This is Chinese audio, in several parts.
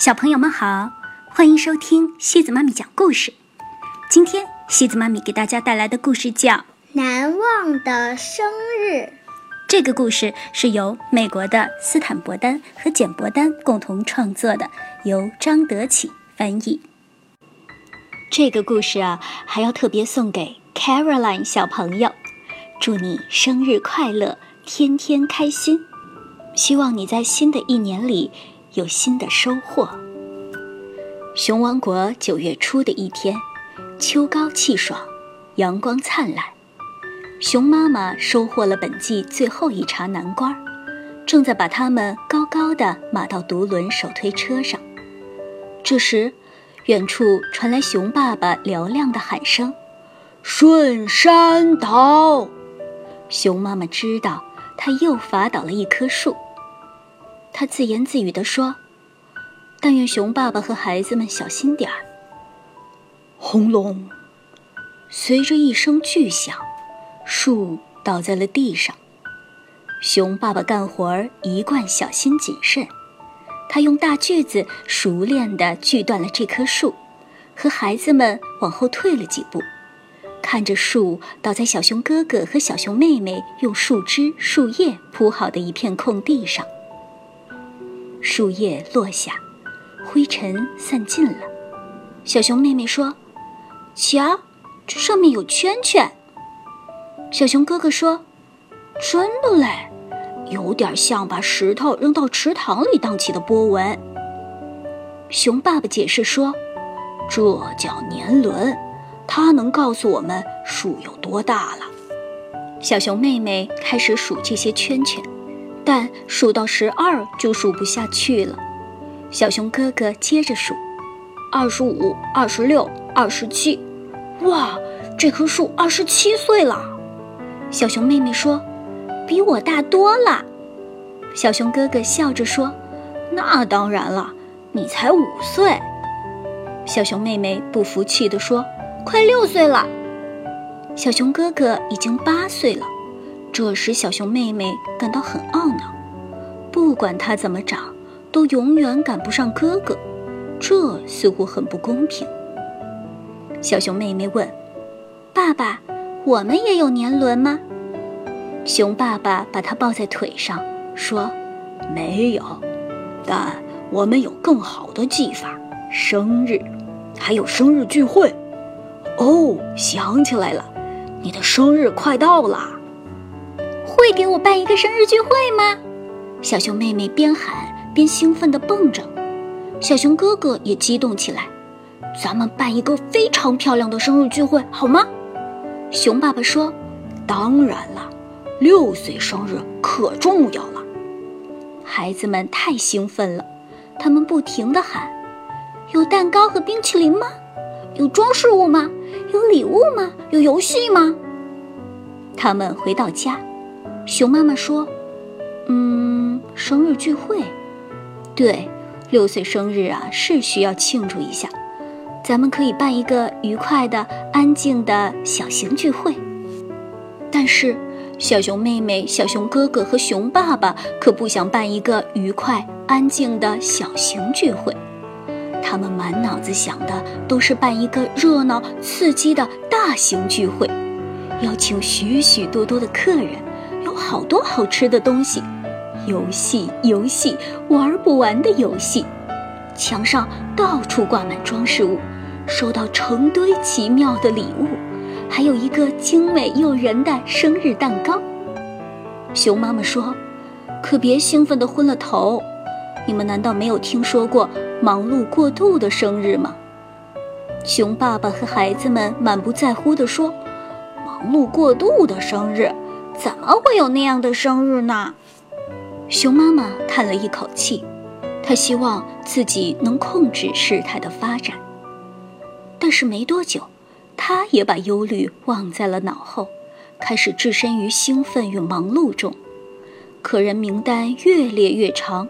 小朋友们好，欢迎收听西子妈咪讲故事。今天西子妈咪给大家带来的故事叫《难忘的生日》。这个故事是由美国的斯坦伯丹和简伯丹共同创作的，由张德启翻译。这个故事啊，还要特别送给 Caroline 小朋友，祝你生日快乐，天天开心。希望你在新的一年里有新的收获。熊王国九月初的一天，秋高气爽，阳光灿烂。熊妈妈收获了本季最后一茬南瓜，正在把它们高高的码到独轮手推车上。这时，远处传来熊爸爸嘹亮的喊声：“顺山倒！”熊妈妈知道，他又伐倒了一棵树。他自言自语地说：“但愿熊爸爸和孩子们小心点儿。”轰隆！随着一声巨响。树倒在了地上，熊爸爸干活儿一贯小心谨慎，他用大锯子熟练地锯断了这棵树，和孩子们往后退了几步，看着树倒在小熊哥哥和小熊妹妹用树枝、树叶铺好的一片空地上。树叶落下，灰尘散尽了。小熊妹妹说：“瞧，这上面有圈圈。”小熊哥哥说：“真的嘞，有点像把石头扔到池塘里荡起的波纹。”熊爸爸解释说：“这叫年轮，它能告诉我们树有多大了。”小熊妹妹开始数这些圈圈，但数到十二就数不下去了。小熊哥哥接着数：“二十五、二十六、二十七，哇，这棵树二十七岁了。”小熊妹妹说：“比我大多了。”小熊哥哥笑着说：“那当然了，你才五岁。”小熊妹妹不服气地说：“快六岁了。”小熊哥哥已经八岁了，这使小熊妹妹感到很懊恼。不管他怎么长，都永远赶不上哥哥，这似乎很不公平。小熊妹妹问：“爸爸？”我们也有年轮吗？熊爸爸把他抱在腿上，说：“没有，但我们有更好的技法。生日，还有生日聚会。哦，想起来了，你的生日快到了。会给我办一个生日聚会吗？”小熊妹妹边喊边兴奋地蹦着，小熊哥哥也激动起来：“咱们办一个非常漂亮的生日聚会，好吗？”熊爸爸说：“当然了，六岁生日可重要了。”孩子们太兴奋了，他们不停地喊：“有蛋糕和冰淇淋吗？有装饰物吗？有礼物吗？有游戏吗？”他们回到家，熊妈妈说：“嗯，生日聚会，对，六岁生日啊，是需要庆祝一下。”咱们可以办一个愉快的、安静的小型聚会。但是，小熊妹妹、小熊哥哥和熊爸爸可不想办一个愉快、安静的小型聚会。他们满脑子想的都是办一个热闹、刺激的大型聚会，邀请许许多多的客人，好多好吃的东西，游戏、游戏，玩不完的游戏，墙上到处挂满装饰物。收到成堆奇妙的礼物，还有一个精美诱人的生日蛋糕。熊妈妈说：“可别兴奋的昏了头，你们难道没有听说过忙碌过度的生日吗？”熊爸爸和孩子们满不在乎地说：“忙碌过度的生日，怎么会有那样的生日呢？”熊妈妈叹了一口气，她希望自己能控制事态的发展。但是没多久，她也把忧虑忘在了脑后，开始置身于兴奋与忙碌中。客人名单越列越长，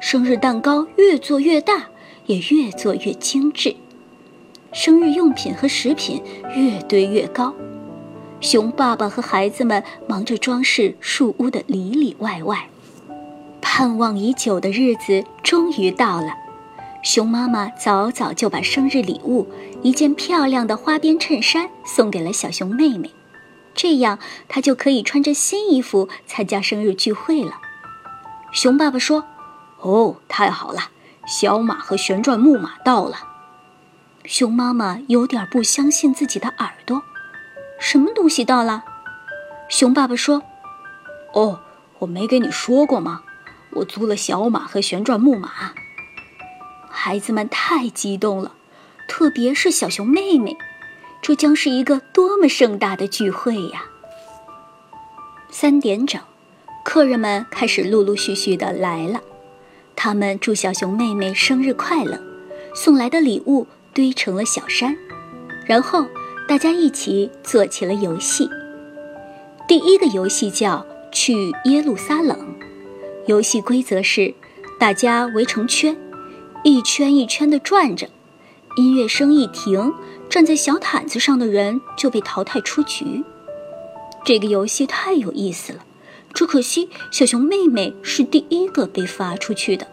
生日蛋糕越做越大，也越做越精致。生日用品和食品越堆越高。熊爸爸和孩子们忙着装饰树屋的里里外外。盼望已久的日子终于到了。熊妈妈早早就把生日礼物——一件漂亮的花边衬衫——送给了小熊妹妹，这样她就可以穿着新衣服参加生日聚会了。熊爸爸说：“哦，太好了，小马和旋转木马到了。”熊妈妈有点不相信自己的耳朵：“什么东西到了？”熊爸爸说：“哦，我没跟你说过吗？我租了小马和旋转木马。”孩子们太激动了，特别是小熊妹妹，这将是一个多么盛大的聚会呀！三点整，客人们开始陆陆续续的来了，他们祝小熊妹妹生日快乐，送来的礼物堆成了小山，然后大家一起做起了游戏。第一个游戏叫“去耶路撒冷”，游戏规则是大家围成圈。一圈一圈地转着，音乐声一停，站在小毯子上的人就被淘汰出局。这个游戏太有意思了，只可惜小熊妹妹是第一个被发出去的。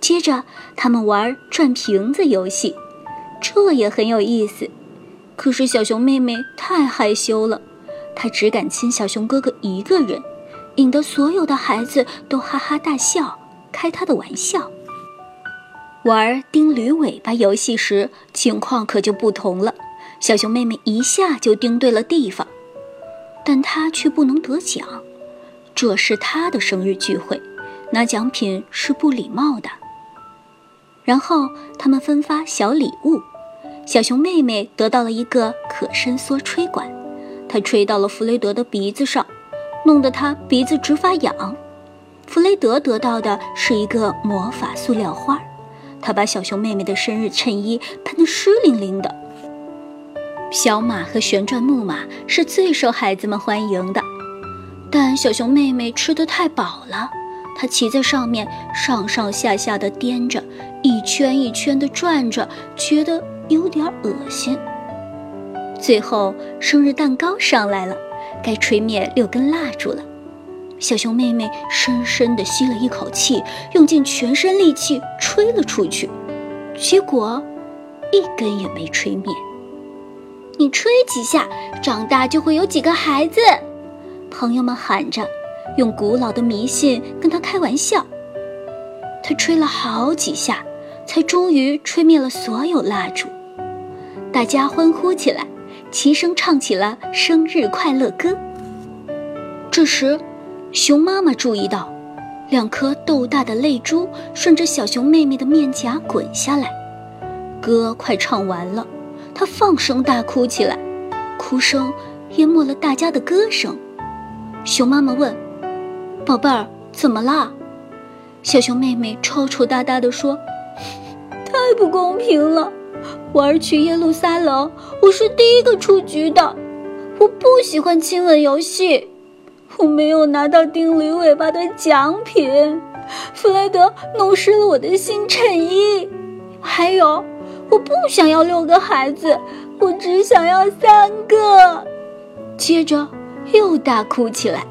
接着，他们玩转瓶子游戏，这也很有意思。可是小熊妹妹太害羞了，她只敢亲小熊哥哥一个人，引得所有的孩子都哈哈大笑，开她的玩笑。玩钉驴尾巴游戏时，情况可就不同了。小熊妹妹一下就钉对了地方，但她却不能得奖。这是她的生日聚会，拿奖品是不礼貌的。然后他们分发小礼物，小熊妹妹得到了一个可伸缩吹管，她吹到了弗雷德的鼻子上，弄得他鼻子直发痒。弗雷德得到的是一个魔法塑料花。他把小熊妹妹的生日衬衣喷得湿淋淋的。小马和旋转木马是最受孩子们欢迎的，但小熊妹妹吃得太饱了，她骑在上面上上下下的颠着，一圈一圈的转着，觉得有点恶心。最后，生日蛋糕上来了，该吹灭六根蜡烛了。小熊妹妹深深地吸了一口气，用尽全身力气吹了出去，结果一根也没吹灭。你吹几下，长大就会有几个孩子。朋友们喊着，用古老的迷信跟他开玩笑。他吹了好几下，才终于吹灭了所有蜡烛。大家欢呼起来，齐声唱起了生日快乐歌。这时。熊妈妈注意到，两颗豆大的泪珠顺着小熊妹妹的面颊滚下来。歌快唱完了，她放声大哭起来，哭声淹没了大家的歌声。熊妈妈问：“宝贝儿，怎么啦？”小熊妹妹抽抽搭搭地说：“太不公平了！玩去耶路撒冷，我是第一个出局的。我不喜欢亲吻游戏。”我没有拿到钉驴尾巴的奖品，弗莱德弄湿了我的新衬衣，还有，我不想要六个孩子，我只想要三个。接着又大哭起来。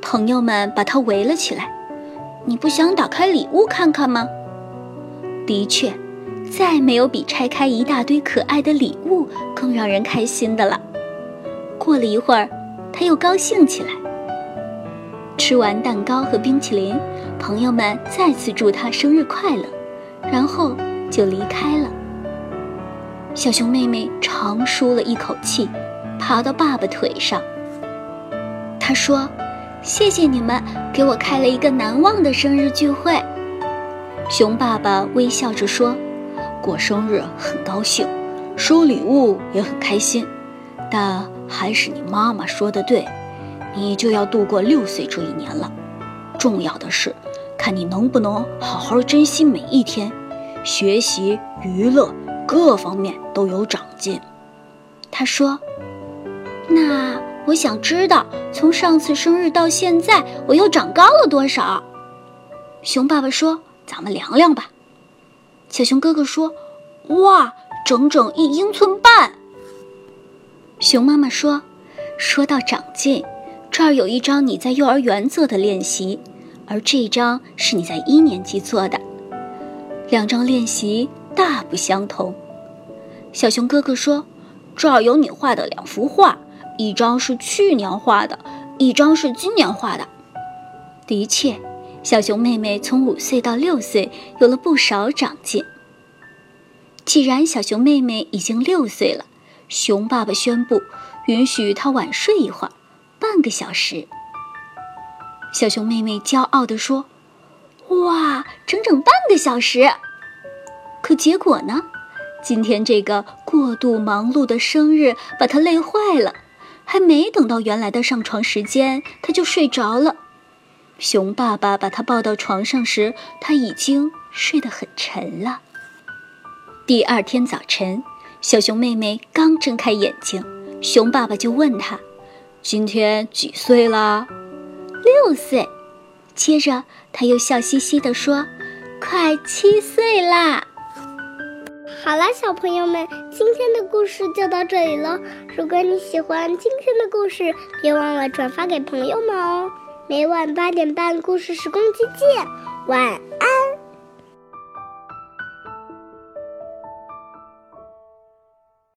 朋友们把他围了起来。你不想打开礼物看看吗？的确，再没有比拆开一大堆可爱的礼物更让人开心的了。过了一会儿。他又高兴起来。吃完蛋糕和冰淇淋，朋友们再次祝他生日快乐，然后就离开了。小熊妹妹长舒了一口气，爬到爸爸腿上。她说：“谢谢你们给我开了一个难忘的生日聚会。”熊爸爸微笑着说：“过生日很高兴，收礼物也很开心，但……”还是你妈妈说的对，你就要度过六岁这一年了。重要的是，看你能不能好好珍惜每一天，学习、娱乐各方面都有长进。他说：“那我想知道，从上次生日到现在，我又长高了多少？”熊爸爸说：“咱们量量吧。”小熊哥哥说：“哇，整整一英寸半。”熊妈妈说：“说到长进，这儿有一张你在幼儿园做的练习，而这张是你在一年级做的。两张练习大不相同。小熊哥哥说：“这儿有你画的两幅画，一张是去年画的，一张是今年画的。”的确，小熊妹妹从五岁到六岁有了不少长进。既然小熊妹妹已经六岁了，熊爸爸宣布允许她晚睡一会儿，半个小时。小熊妹妹骄傲地说：“哇，整整半个小时！”可结果呢？今天这个过度忙碌的生日把她累坏了，还没等到原来的上床时间，她就睡着了。熊爸爸把她抱到床上时，她已经睡得很沉了。第二天早晨，小熊妹妹刚睁开眼睛，熊爸爸就问她：“今天几岁啦？”“六岁。”接着他又笑嘻嘻地说：“快七岁啦！”好了，小朋友们，今天的故事就到这里了。如果你喜欢今天的故事，别忘了转发给朋友们哦。每晚八点半，故事时光机见，晚安。